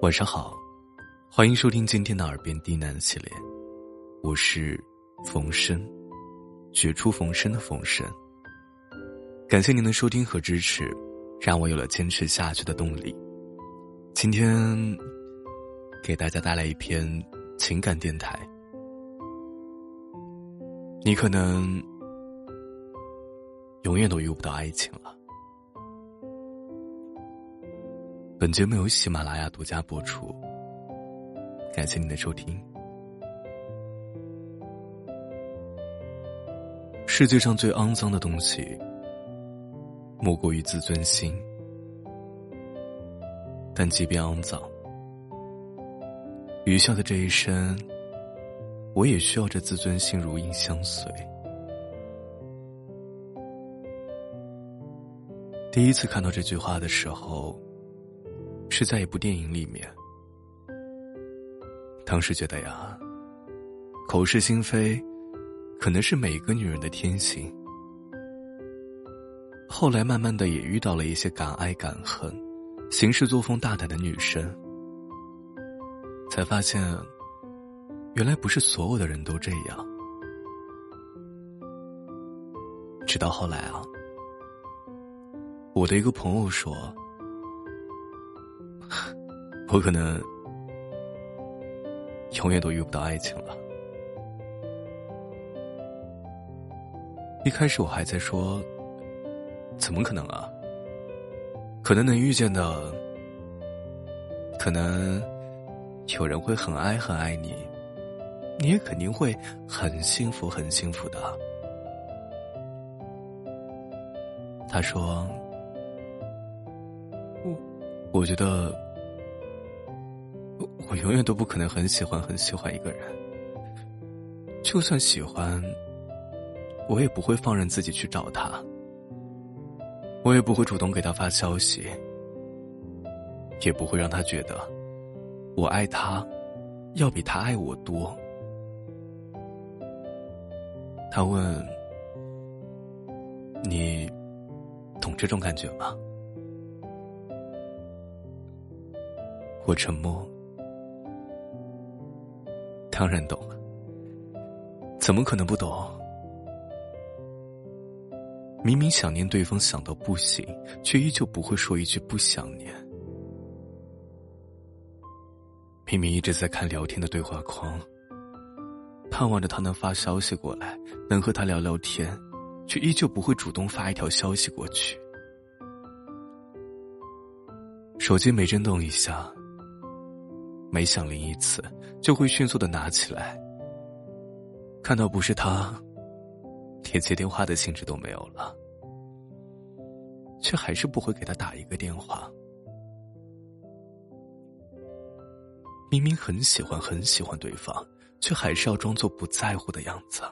晚上好，欢迎收听今天的耳边低喃系列，我是冯生，绝处逢生的冯生。感谢您的收听和支持，让我有了坚持下去的动力。今天给大家带来一篇情感电台，你可能永远都遇不到爱情了。本节目由喜马拉雅独家播出，感谢您的收听。世界上最肮脏的东西，莫过于自尊心。但即便肮脏，余下的这一生，我也需要这自尊心如影相随。第一次看到这句话的时候。是在一部电影里面，当时觉得呀，口是心非，可能是每个女人的天性。后来慢慢的也遇到了一些敢爱敢恨、行事作风大胆的女生，才发现，原来不是所有的人都这样。直到后来啊，我的一个朋友说。我可能永远都遇不到爱情了。一开始我还在说，怎么可能啊？可能能遇见的，可能有人会很爱很爱你，你也肯定会很幸福很幸福的。他说：“我我觉得。”我永远都不可能很喜欢很喜欢一个人，就算喜欢，我也不会放任自己去找他，我也不会主动给他发消息，也不会让他觉得我爱他，要比他爱我多。他问：“你懂这种感觉吗？”我沉默。当然懂了，怎么可能不懂？明明想念对方想到不行，却依旧不会说一句不想念。明明一直在看聊天的对话框，盼望着他能发消息过来，能和他聊聊天，却依旧不会主动发一条消息过去。手机每震动一下。每响铃一次，就会迅速的拿起来。看到不是他，连接电话的兴致都没有了，却还是不会给他打一个电话。明明很喜欢很喜欢对方，却还是要装作不在乎的样子，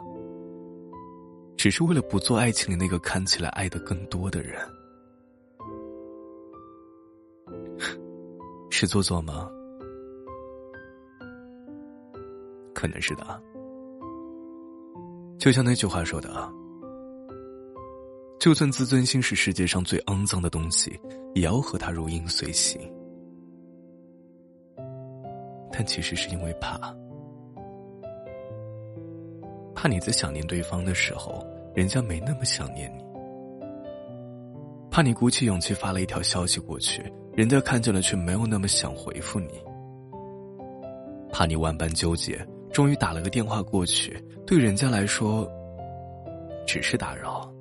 只是为了不做爱情里那个看起来爱的更多的人。是做作吗？可能是的啊，就像那句话说的啊：“就算自尊心是世界上最肮脏的东西，也要和他如影随形。”但其实是因为怕，怕你在想念对方的时候，人家没那么想念你；怕你鼓起勇气发了一条消息过去，人家看见了却没有那么想回复你；怕你万般纠结。终于打了个电话过去，对人家来说，只是打扰。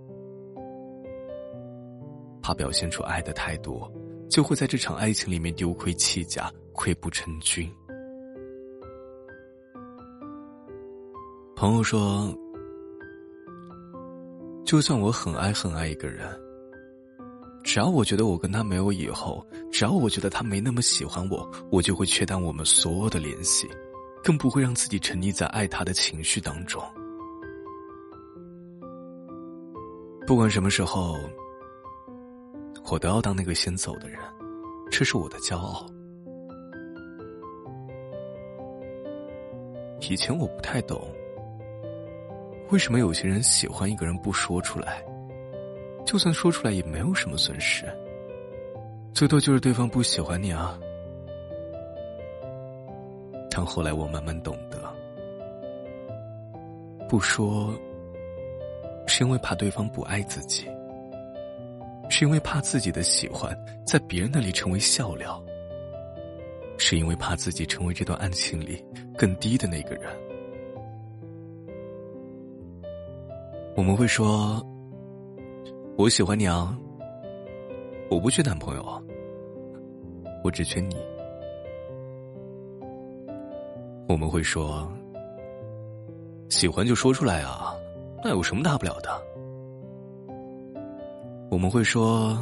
怕表现出爱的太多，就会在这场爱情里面丢盔弃甲，溃不成军。朋友说，就算我很爱很爱一个人，只要我觉得我跟他没有以后，只要我觉得他没那么喜欢我，我就会切断我们所有的联系。更不会让自己沉溺在爱他的情绪当中。不管什么时候，我都要当那个先走的人，这是我的骄傲。以前我不太懂，为什么有些人喜欢一个人不说出来，就算说出来也没有什么损失，最多就是对方不喜欢你啊，但后来我慢慢懂得，不说，是因为怕对方不爱自己，是因为怕自己的喜欢在别人那里成为笑料，是因为怕自己成为这段爱情里更低的那个人。我们会说：“我喜欢你啊，我不缺男朋友，我只缺你。”我们会说：“喜欢就说出来啊，那有什么大不了的？”我们会说：“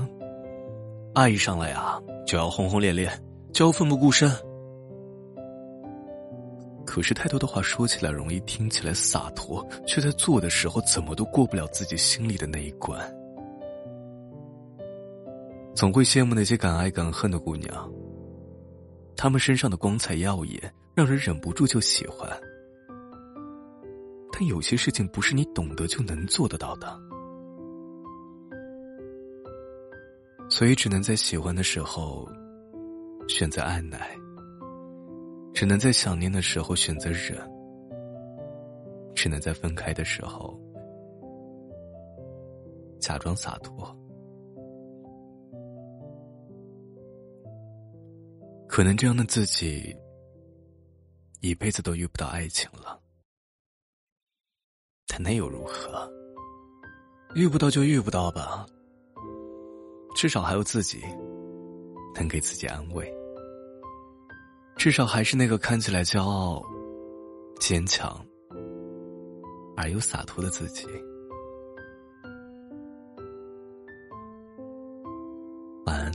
爱上来呀，就要轰轰烈烈，就要奋不顾身。”可是太多的话说起来容易，听起来洒脱，却在做的时候怎么都过不了自己心里的那一关。总会羡慕那些敢爱敢恨的姑娘，她们身上的光彩耀眼，让人忍不住就喜欢。但有些事情不是你懂得就能做得到的，所以只能在喜欢的时候选择按耐。只能在想念的时候选择忍，只能在分开的时候假装洒脱。可能这样的自己一辈子都遇不到爱情了，但那又如何？遇不到就遇不到吧，至少还有自己能给自己安慰。至少还是那个看起来骄傲、坚强而又洒脱的自己。晚安。